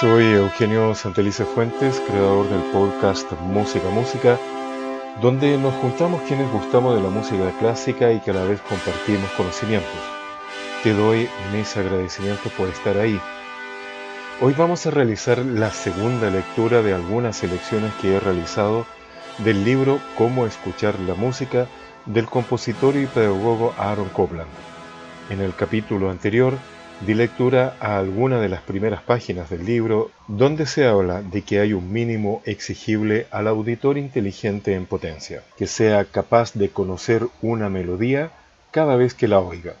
Soy Eugenio Santelice Fuentes, creador del podcast Música Música, donde nos juntamos quienes gustamos de la música clásica y que a la vez compartimos conocimientos. Te doy mis agradecimientos por estar ahí. Hoy vamos a realizar la segunda lectura de algunas selecciones que he realizado del libro Cómo escuchar la música del compositor y pedagogo Aaron Copland. En el capítulo anterior di lectura a alguna de las primeras páginas del libro donde se habla de que hay un mínimo exigible al auditor inteligente en potencia, que sea capaz de conocer una melodía cada vez que la oiga.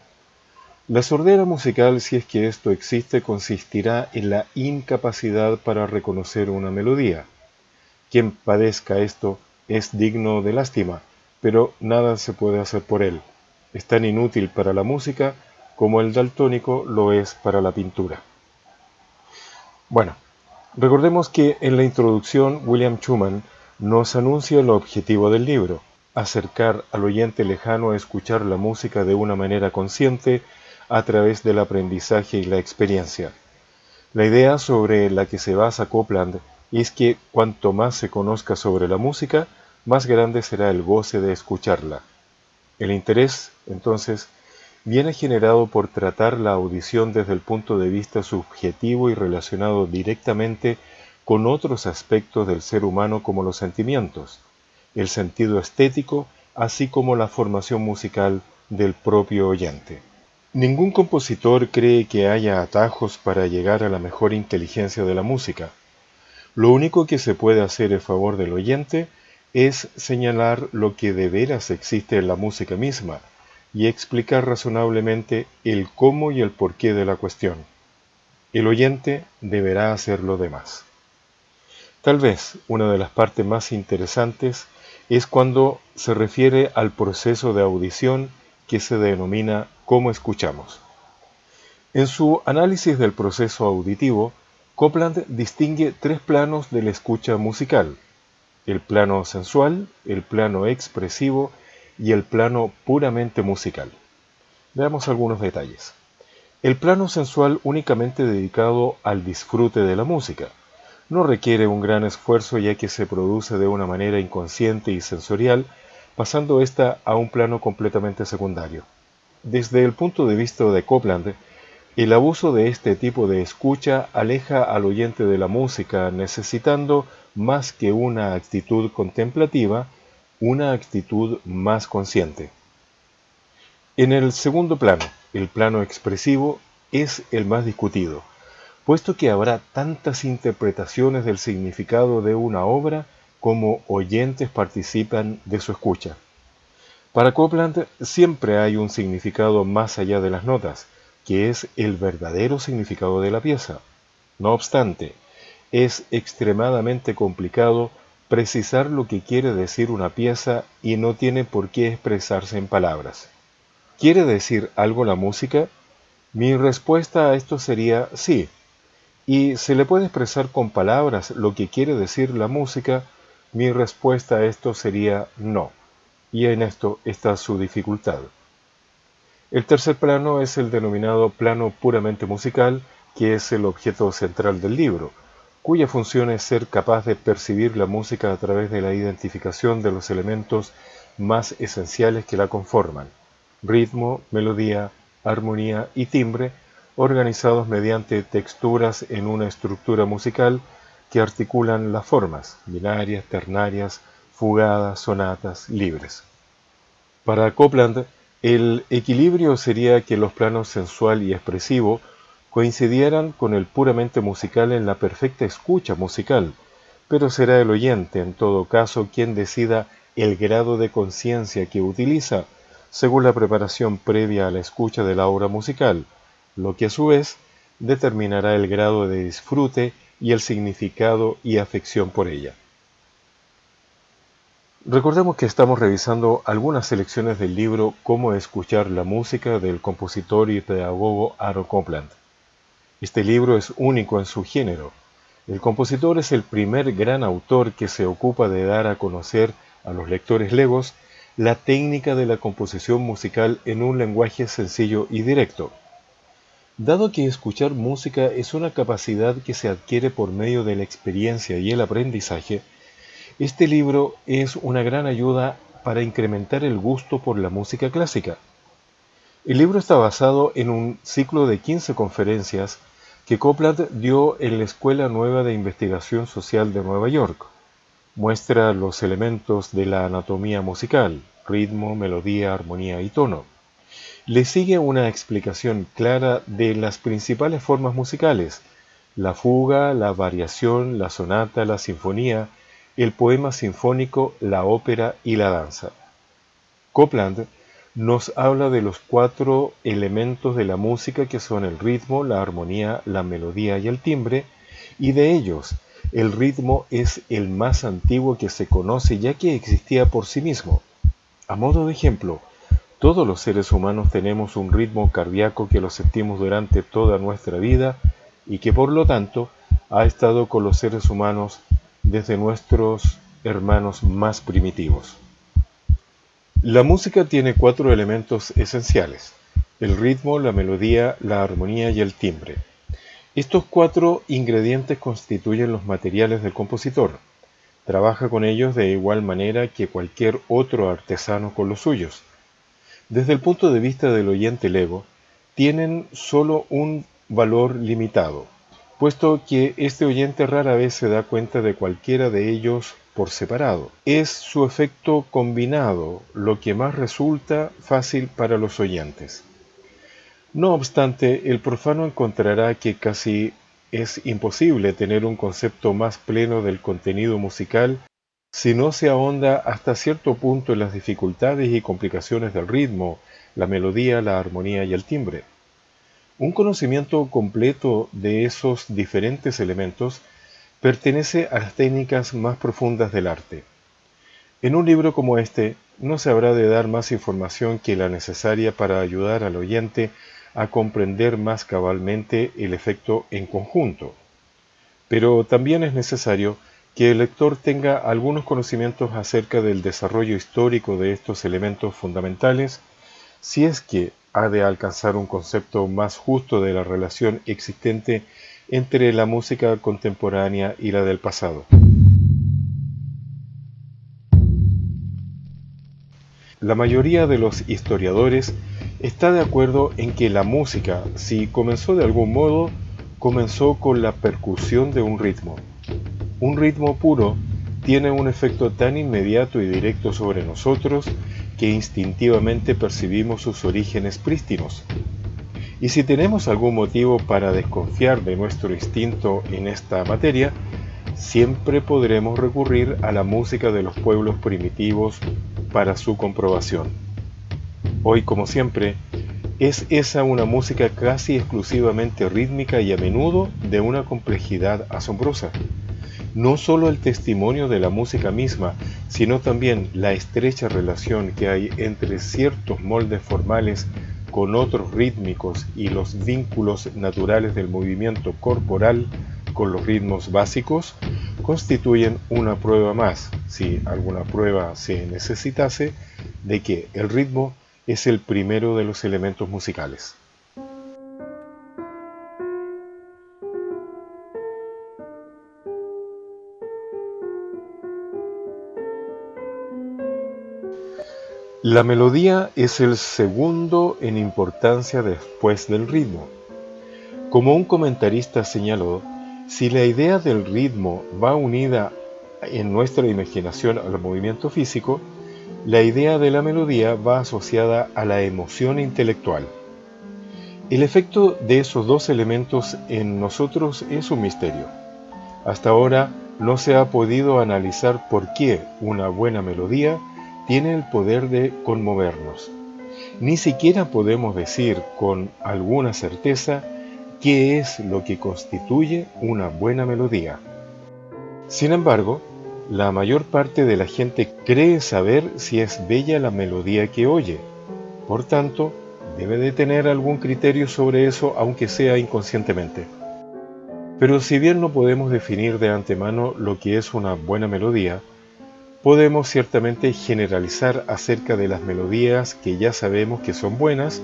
La sordera musical, si es que esto existe, consistirá en la incapacidad para reconocer una melodía. Quien padezca esto es digno de lástima, pero nada se puede hacer por él. Es tan inútil para la música como el daltónico lo es para la pintura. Bueno, recordemos que en la introducción William Schumann nos anuncia el objetivo del libro, acercar al oyente lejano a escuchar la música de una manera consciente a través del aprendizaje y la experiencia. La idea sobre la que se basa Copland es que cuanto más se conozca sobre la música, más grande será el goce de escucharla. El interés, entonces, viene generado por tratar la audición desde el punto de vista subjetivo y relacionado directamente con otros aspectos del ser humano como los sentimientos, el sentido estético, así como la formación musical del propio oyente. Ningún compositor cree que haya atajos para llegar a la mejor inteligencia de la música. Lo único que se puede hacer en favor del oyente es señalar lo que de veras existe en la música misma, y explicar razonablemente el cómo y el porqué de la cuestión. El oyente deberá hacer lo demás. Tal vez una de las partes más interesantes es cuando se refiere al proceso de audición que se denomina cómo escuchamos. En su análisis del proceso auditivo, Copland distingue tres planos de la escucha musical, el plano sensual, el plano expresivo y el plano puramente musical. Veamos algunos detalles. El plano sensual únicamente dedicado al disfrute de la música. No requiere un gran esfuerzo ya que se produce de una manera inconsciente y sensorial, pasando ésta a un plano completamente secundario. Desde el punto de vista de Copland, el abuso de este tipo de escucha aleja al oyente de la música, necesitando más que una actitud contemplativa, una actitud más consciente. En el segundo plano, el plano expresivo es el más discutido, puesto que habrá tantas interpretaciones del significado de una obra como oyentes participan de su escucha. Para Copland siempre hay un significado más allá de las notas, que es el verdadero significado de la pieza. No obstante, es extremadamente complicado precisar lo que quiere decir una pieza y no tiene por qué expresarse en palabras. ¿Quiere decir algo la música? Mi respuesta a esto sería sí. Y se le puede expresar con palabras lo que quiere decir la música, mi respuesta a esto sería no. Y en esto está su dificultad. El tercer plano es el denominado plano puramente musical, que es el objeto central del libro cuya función es ser capaz de percibir la música a través de la identificación de los elementos más esenciales que la conforman, ritmo, melodía, armonía y timbre, organizados mediante texturas en una estructura musical que articulan las formas, binarias, ternarias, fugadas, sonatas, libres. Para Copland, el equilibrio sería que los planos sensual y expresivo coincidieran con el puramente musical en la perfecta escucha musical, pero será el oyente, en todo caso, quien decida el grado de conciencia que utiliza según la preparación previa a la escucha de la obra musical, lo que a su vez determinará el grado de disfrute y el significado y afección por ella. Recordemos que estamos revisando algunas selecciones del libro Cómo escuchar la música del compositor y pedagogo Aaron Copland. Este libro es único en su género. El compositor es el primer gran autor que se ocupa de dar a conocer a los lectores legos la técnica de la composición musical en un lenguaje sencillo y directo. Dado que escuchar música es una capacidad que se adquiere por medio de la experiencia y el aprendizaje, este libro es una gran ayuda para incrementar el gusto por la música clásica. El libro está basado en un ciclo de 15 conferencias que Copland dio en la Escuela Nueva de Investigación Social de Nueva York. Muestra los elementos de la anatomía musical, ritmo, melodía, armonía y tono le sigue una explicación clara de las principales formas musicales, la fuga, la variación, la sonata, la sinfonía, el poema sinfónico, la ópera y la danza. Copland nos habla de los cuatro elementos de la música que son el ritmo, la armonía, la melodía y el timbre, y de ellos el ritmo es el más antiguo que se conoce ya que existía por sí mismo. A modo de ejemplo, todos los seres humanos tenemos un ritmo cardíaco que lo sentimos durante toda nuestra vida y que por lo tanto ha estado con los seres humanos desde nuestros hermanos más primitivos. La música tiene cuatro elementos esenciales, el ritmo, la melodía, la armonía y el timbre. Estos cuatro ingredientes constituyen los materiales del compositor. Trabaja con ellos de igual manera que cualquier otro artesano con los suyos. Desde el punto de vista del oyente lego, tienen solo un valor limitado, puesto que este oyente rara vez se da cuenta de cualquiera de ellos separado. Es su efecto combinado lo que más resulta fácil para los oyentes. No obstante, el profano encontrará que casi es imposible tener un concepto más pleno del contenido musical si no se ahonda hasta cierto punto en las dificultades y complicaciones del ritmo, la melodía, la armonía y el timbre. Un conocimiento completo de esos diferentes elementos pertenece a las técnicas más profundas del arte. En un libro como este no se habrá de dar más información que la necesaria para ayudar al oyente a comprender más cabalmente el efecto en conjunto. Pero también es necesario que el lector tenga algunos conocimientos acerca del desarrollo histórico de estos elementos fundamentales, si es que ha de alcanzar un concepto más justo de la relación existente entre la música contemporánea y la del pasado. La mayoría de los historiadores está de acuerdo en que la música, si comenzó de algún modo, comenzó con la percusión de un ritmo. Un ritmo puro tiene un efecto tan inmediato y directo sobre nosotros que instintivamente percibimos sus orígenes prístinos. Y si tenemos algún motivo para desconfiar de nuestro instinto en esta materia, siempre podremos recurrir a la música de los pueblos primitivos para su comprobación. Hoy, como siempre, es esa una música casi exclusivamente rítmica y a menudo de una complejidad asombrosa no solo el testimonio de la música misma, sino también la estrecha relación que hay entre ciertos moldes formales con otros rítmicos y los vínculos naturales del movimiento corporal con los ritmos básicos, constituyen una prueba más, si alguna prueba se necesitase, de que el ritmo es el primero de los elementos musicales. La melodía es el segundo en importancia después del ritmo. Como un comentarista señaló, si la idea del ritmo va unida en nuestra imaginación al movimiento físico, la idea de la melodía va asociada a la emoción intelectual. El efecto de esos dos elementos en nosotros es un misterio. Hasta ahora no se ha podido analizar por qué una buena melodía tiene el poder de conmovernos. Ni siquiera podemos decir con alguna certeza qué es lo que constituye una buena melodía. Sin embargo, la mayor parte de la gente cree saber si es bella la melodía que oye. Por tanto, debe de tener algún criterio sobre eso, aunque sea inconscientemente. Pero si bien no podemos definir de antemano lo que es una buena melodía, podemos ciertamente generalizar acerca de las melodías que ya sabemos que son buenas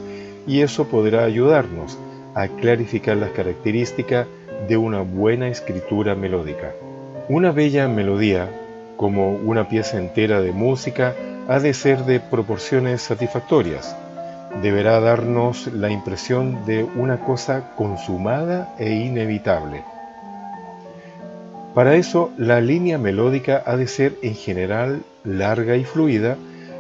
y eso podrá ayudarnos a clarificar las características de una buena escritura melódica. Una bella melodía, como una pieza entera de música, ha de ser de proporciones satisfactorias. Deberá darnos la impresión de una cosa consumada e inevitable. Para eso, la línea melódica ha de ser en general larga y fluida,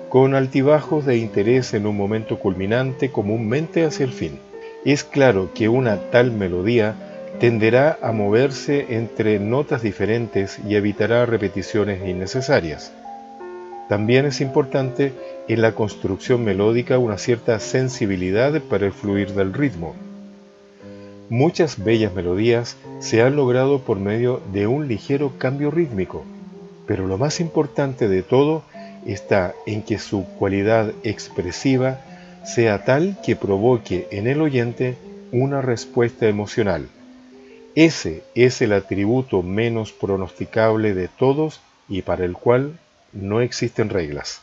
con altibajos de interés en un momento culminante comúnmente hacia el fin. Es claro que una tal melodía tenderá a moverse entre notas diferentes y evitará repeticiones innecesarias. También es importante en la construcción melódica una cierta sensibilidad para el fluir del ritmo. Muchas bellas melodías se han logrado por medio de un ligero cambio rítmico, pero lo más importante de todo está en que su cualidad expresiva sea tal que provoque en el oyente una respuesta emocional. Ese es el atributo menos pronosticable de todos y para el cual no existen reglas.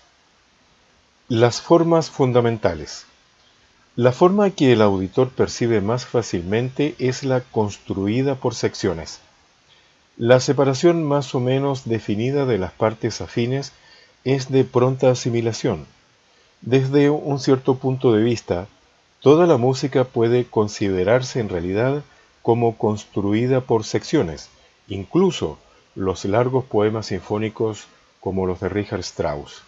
Las formas fundamentales. La forma que el auditor percibe más fácilmente es la construida por secciones. La separación más o menos definida de las partes afines es de pronta asimilación. Desde un cierto punto de vista, toda la música puede considerarse en realidad como construida por secciones, incluso los largos poemas sinfónicos como los de Richard Strauss.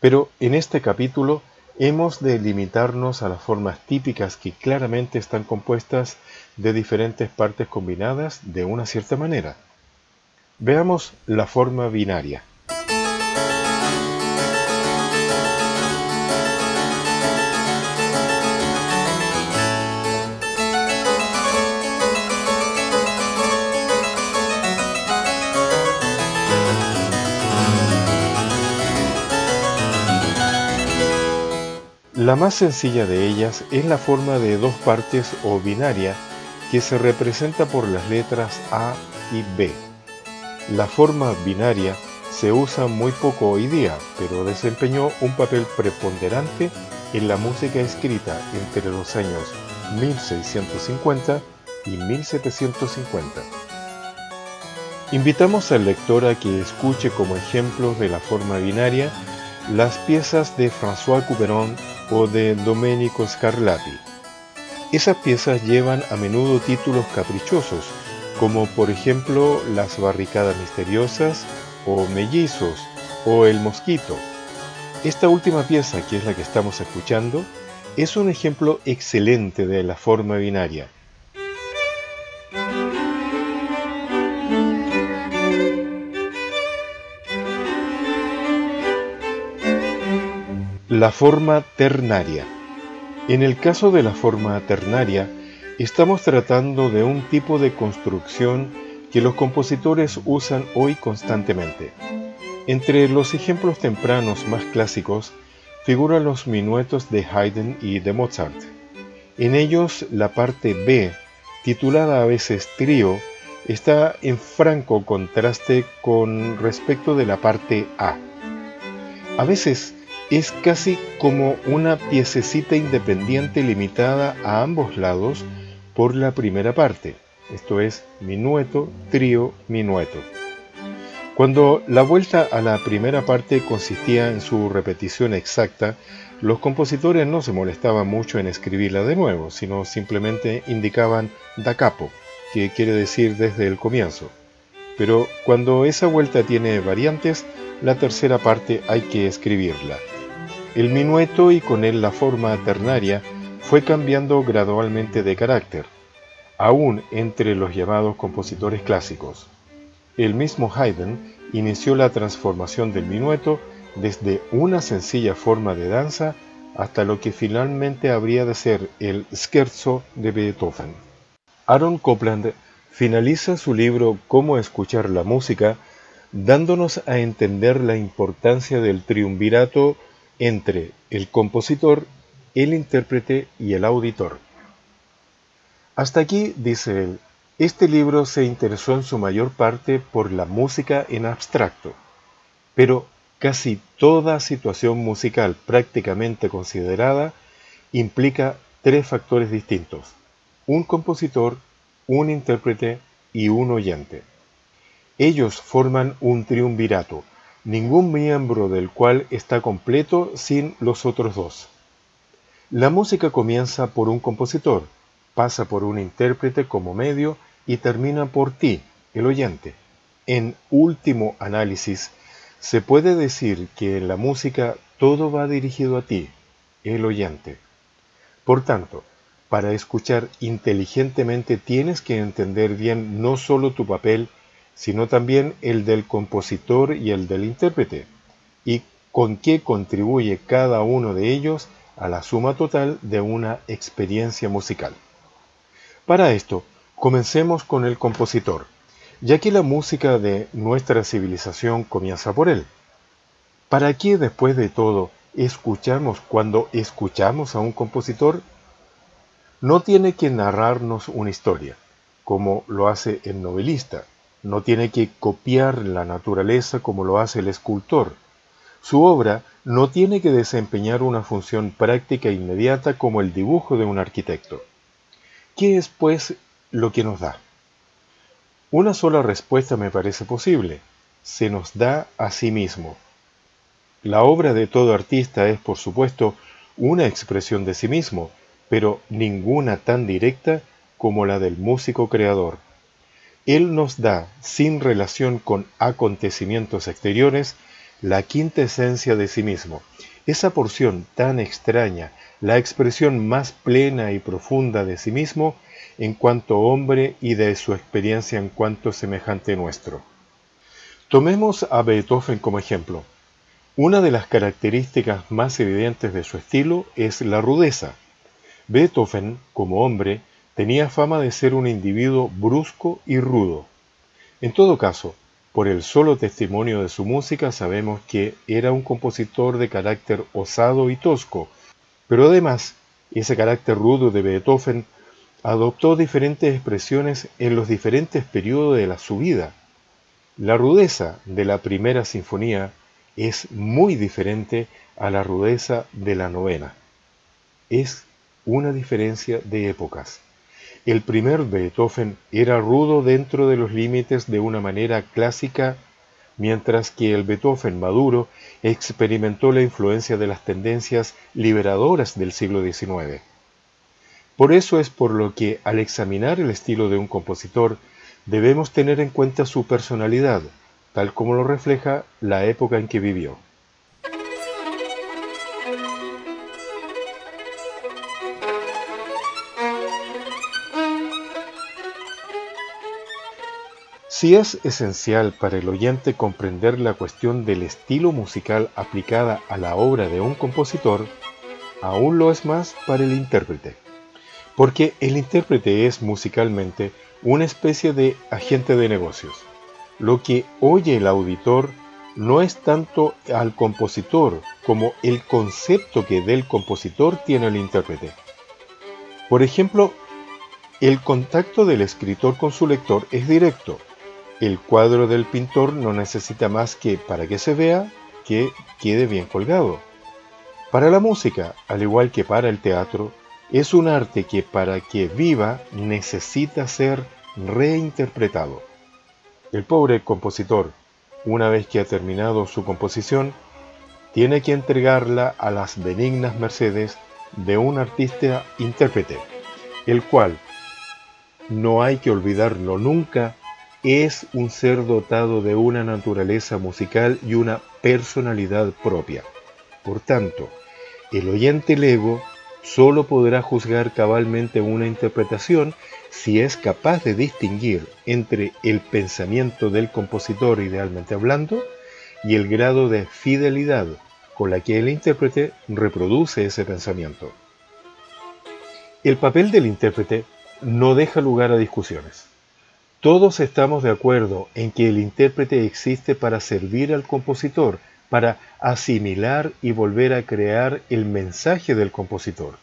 Pero en este capítulo hemos de limitarnos a las formas típicas que claramente están compuestas de diferentes partes combinadas de una cierta manera. Veamos la forma binaria. La más sencilla de ellas es la forma de dos partes o binaria que se representa por las letras A y B. La forma binaria se usa muy poco hoy día, pero desempeñó un papel preponderante en la música escrita entre los años 1650 y 1750. Invitamos al lector a que escuche como ejemplos de la forma binaria las piezas de François Couperin o de Domenico Scarlatti. Esas piezas llevan a menudo títulos caprichosos, como por ejemplo Las barricadas misteriosas o Mellizos o El mosquito. Esta última pieza, que es la que estamos escuchando, es un ejemplo excelente de la forma binaria. La forma ternaria. En el caso de la forma ternaria, estamos tratando de un tipo de construcción que los compositores usan hoy constantemente. Entre los ejemplos tempranos más clásicos figuran los minuetos de Haydn y de Mozart. En ellos la parte B, titulada a veces trío, está en franco contraste con respecto de la parte A. A veces es casi como una piececita independiente limitada a ambos lados por la primera parte, esto es minueto, trío, minueto. Cuando la vuelta a la primera parte consistía en su repetición exacta, los compositores no se molestaban mucho en escribirla de nuevo, sino simplemente indicaban da capo, que quiere decir desde el comienzo. Pero cuando esa vuelta tiene variantes, la tercera parte hay que escribirla. El minueto y con él la forma ternaria fue cambiando gradualmente de carácter, aún entre los llamados compositores clásicos. El mismo Haydn inició la transformación del minueto desde una sencilla forma de danza hasta lo que finalmente habría de ser el scherzo de Beethoven. Aaron Copland finaliza su libro Cómo escuchar la música dándonos a entender la importancia del triunvirato entre el compositor, el intérprete y el auditor. Hasta aquí, dice él, este libro se interesó en su mayor parte por la música en abstracto, pero casi toda situación musical prácticamente considerada implica tres factores distintos. un compositor, un intérprete y un oyente. Ellos forman un triunvirato, ningún miembro del cual está completo sin los otros dos. La música comienza por un compositor, pasa por un intérprete como medio y termina por ti, el oyente. En último análisis, se puede decir que en la música todo va dirigido a ti, el oyente. Por tanto, para escuchar inteligentemente tienes que entender bien no solo tu papel, sino también el del compositor y el del intérprete, y con qué contribuye cada uno de ellos a la suma total de una experiencia musical. Para esto, comencemos con el compositor, ya que la música de nuestra civilización comienza por él. ¿Para qué después de todo escuchamos cuando escuchamos a un compositor? No tiene que narrarnos una historia, como lo hace el novelista, no tiene que copiar la naturaleza como lo hace el escultor. Su obra no tiene que desempeñar una función práctica e inmediata como el dibujo de un arquitecto. ¿Qué es, pues, lo que nos da? Una sola respuesta me parece posible. Se nos da a sí mismo. La obra de todo artista es, por supuesto, una expresión de sí mismo, pero ninguna tan directa como la del músico creador. Él nos da, sin relación con acontecimientos exteriores, la quinta esencia de sí mismo, esa porción tan extraña, la expresión más plena y profunda de sí mismo en cuanto hombre y de su experiencia en cuanto semejante nuestro. Tomemos a Beethoven como ejemplo. Una de las características más evidentes de su estilo es la rudeza. Beethoven, como hombre, tenía fama de ser un individuo brusco y rudo. En todo caso, por el solo testimonio de su música sabemos que era un compositor de carácter osado y tosco, pero además ese carácter rudo de Beethoven adoptó diferentes expresiones en los diferentes periodos de su vida. La rudeza de la primera sinfonía es muy diferente a la rudeza de la novena. Es una diferencia de épocas. El primer Beethoven era rudo dentro de los límites de una manera clásica, mientras que el Beethoven maduro experimentó la influencia de las tendencias liberadoras del siglo XIX. Por eso es por lo que al examinar el estilo de un compositor debemos tener en cuenta su personalidad, tal como lo refleja la época en que vivió. Si es esencial para el oyente comprender la cuestión del estilo musical aplicada a la obra de un compositor, aún lo es más para el intérprete. Porque el intérprete es musicalmente una especie de agente de negocios. Lo que oye el auditor no es tanto al compositor como el concepto que del compositor tiene el intérprete. Por ejemplo, el contacto del escritor con su lector es directo el cuadro del pintor no necesita más que, para que se vea, que quede bien colgado. Para la música, al igual que para el teatro, es un arte que para que viva necesita ser reinterpretado. El pobre compositor, una vez que ha terminado su composición, tiene que entregarla a las benignas mercedes de un artista intérprete, el cual, no hay que olvidarlo nunca, es un ser dotado de una naturaleza musical y una personalidad propia. Por tanto, el oyente lego solo podrá juzgar cabalmente una interpretación si es capaz de distinguir entre el pensamiento del compositor idealmente hablando y el grado de fidelidad con la que el intérprete reproduce ese pensamiento. El papel del intérprete no deja lugar a discusiones. Todos estamos de acuerdo en que el intérprete existe para servir al compositor, para asimilar y volver a crear el mensaje del compositor.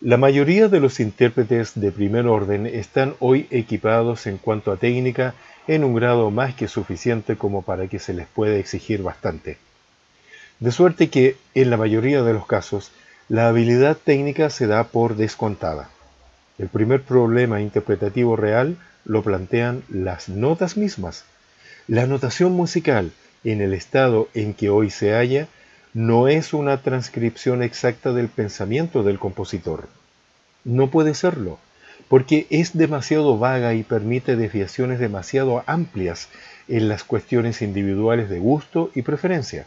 La mayoría de los intérpretes de primer orden están hoy equipados en cuanto a técnica en un grado más que suficiente como para que se les pueda exigir bastante. De suerte que, en la mayoría de los casos, la habilidad técnica se da por descontada. El primer problema interpretativo real lo plantean las notas mismas. La notación musical, en el estado en que hoy se halla, no es una transcripción exacta del pensamiento del compositor. No puede serlo, porque es demasiado vaga y permite desviaciones demasiado amplias en las cuestiones individuales de gusto y preferencia.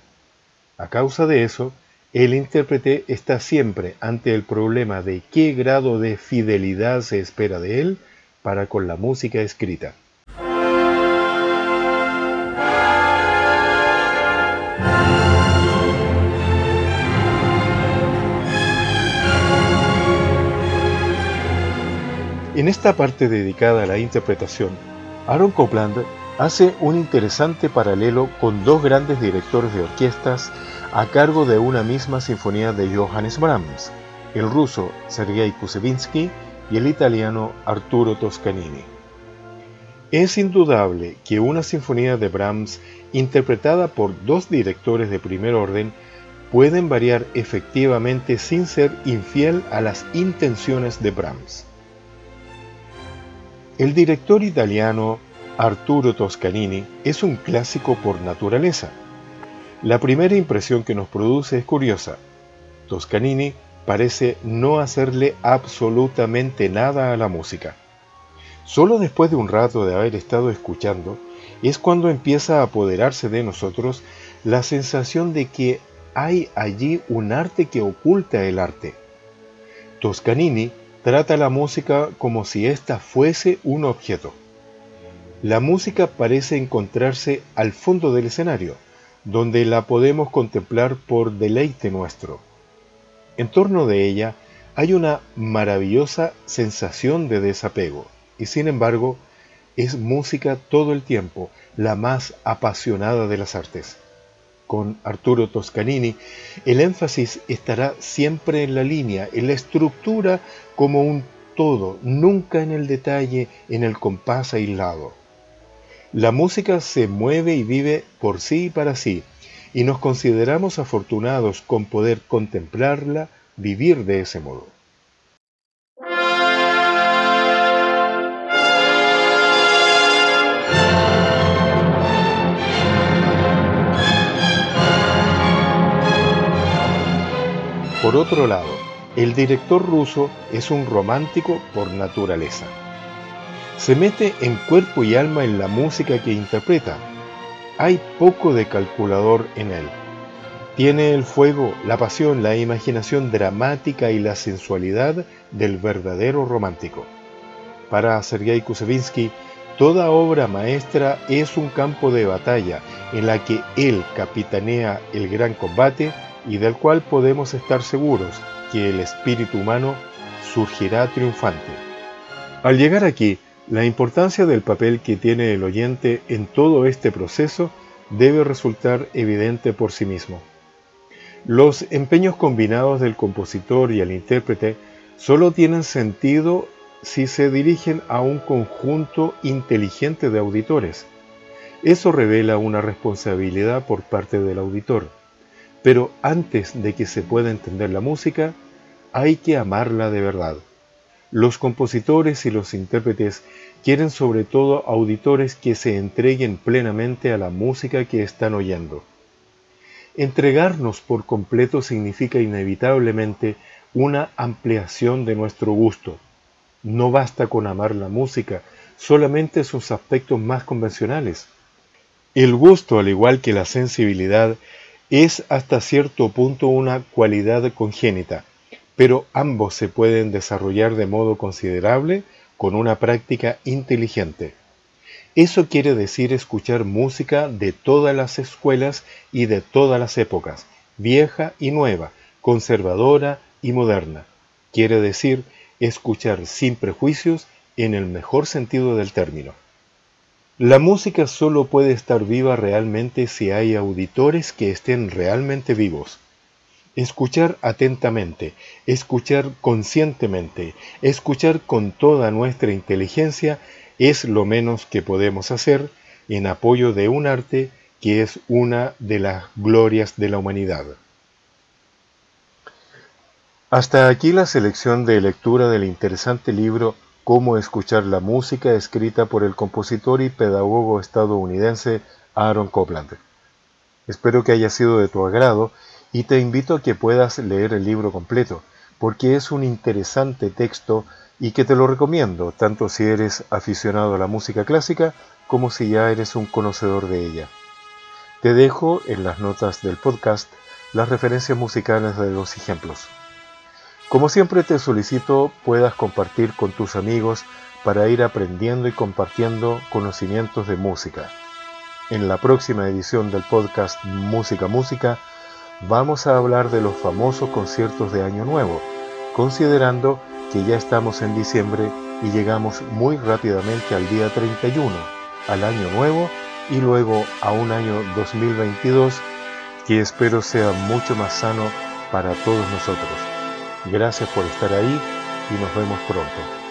A causa de eso, el intérprete está siempre ante el problema de qué grado de fidelidad se espera de él para con la música escrita. En esta parte dedicada a la interpretación, Aaron Copland hace un interesante paralelo con dos grandes directores de orquestas a cargo de una misma sinfonía de Johannes Brahms, el ruso Sergei Kusevinsky el italiano Arturo Toscanini. Es indudable que una sinfonía de Brahms interpretada por dos directores de primer orden pueden variar efectivamente sin ser infiel a las intenciones de Brahms. El director italiano Arturo Toscanini es un clásico por naturaleza. La primera impresión que nos produce es curiosa. Toscanini parece no hacerle absolutamente nada a la música. Solo después de un rato de haber estado escuchando es cuando empieza a apoderarse de nosotros la sensación de que hay allí un arte que oculta el arte. Toscanini trata la música como si ésta fuese un objeto. La música parece encontrarse al fondo del escenario, donde la podemos contemplar por deleite nuestro. En torno de ella hay una maravillosa sensación de desapego, y sin embargo es música todo el tiempo, la más apasionada de las artes. Con Arturo Toscanini, el énfasis estará siempre en la línea, en la estructura como un todo, nunca en el detalle, en el compás aislado. La música se mueve y vive por sí y para sí, y nos consideramos afortunados con poder contemplarla, vivir de ese modo. Por otro lado, el director ruso es un romántico por naturaleza. Se mete en cuerpo y alma en la música que interpreta. Hay poco de calculador en él. Tiene el fuego, la pasión, la imaginación dramática y la sensualidad del verdadero romántico. Para Sergei Kusevinsky, toda obra maestra es un campo de batalla en la que él capitanea el gran combate y del cual podemos estar seguros que el espíritu humano surgirá triunfante. Al llegar aquí, la importancia del papel que tiene el oyente en todo este proceso debe resultar evidente por sí mismo. Los empeños combinados del compositor y el intérprete solo tienen sentido si se dirigen a un conjunto inteligente de auditores. Eso revela una responsabilidad por parte del auditor. Pero antes de que se pueda entender la música, hay que amarla de verdad. Los compositores y los intérpretes quieren sobre todo auditores que se entreguen plenamente a la música que están oyendo. Entregarnos por completo significa inevitablemente una ampliación de nuestro gusto. No basta con amar la música, solamente sus aspectos más convencionales. El gusto, al igual que la sensibilidad, es hasta cierto punto una cualidad congénita, pero ambos se pueden desarrollar de modo considerable con una práctica inteligente. Eso quiere decir escuchar música de todas las escuelas y de todas las épocas, vieja y nueva, conservadora y moderna. Quiere decir escuchar sin prejuicios en el mejor sentido del término. La música solo puede estar viva realmente si hay auditores que estén realmente vivos. Escuchar atentamente, escuchar conscientemente, escuchar con toda nuestra inteligencia es lo menos que podemos hacer en apoyo de un arte que es una de las glorias de la humanidad. Hasta aquí la selección de lectura del interesante libro Cómo escuchar la música escrita por el compositor y pedagogo estadounidense Aaron Copland. Espero que haya sido de tu agrado y te invito a que puedas leer el libro completo, porque es un interesante texto y que te lo recomiendo, tanto si eres aficionado a la música clásica como si ya eres un conocedor de ella. Te dejo en las notas del podcast las referencias musicales de los ejemplos. Como siempre te solicito puedas compartir con tus amigos para ir aprendiendo y compartiendo conocimientos de música. En la próxima edición del podcast Música Música vamos a hablar de los famosos conciertos de Año Nuevo, considerando que ya estamos en diciembre y llegamos muy rápidamente al día 31, al Año Nuevo y luego a un año 2022 que espero sea mucho más sano para todos nosotros. Gracias por estar ahí y nos vemos pronto.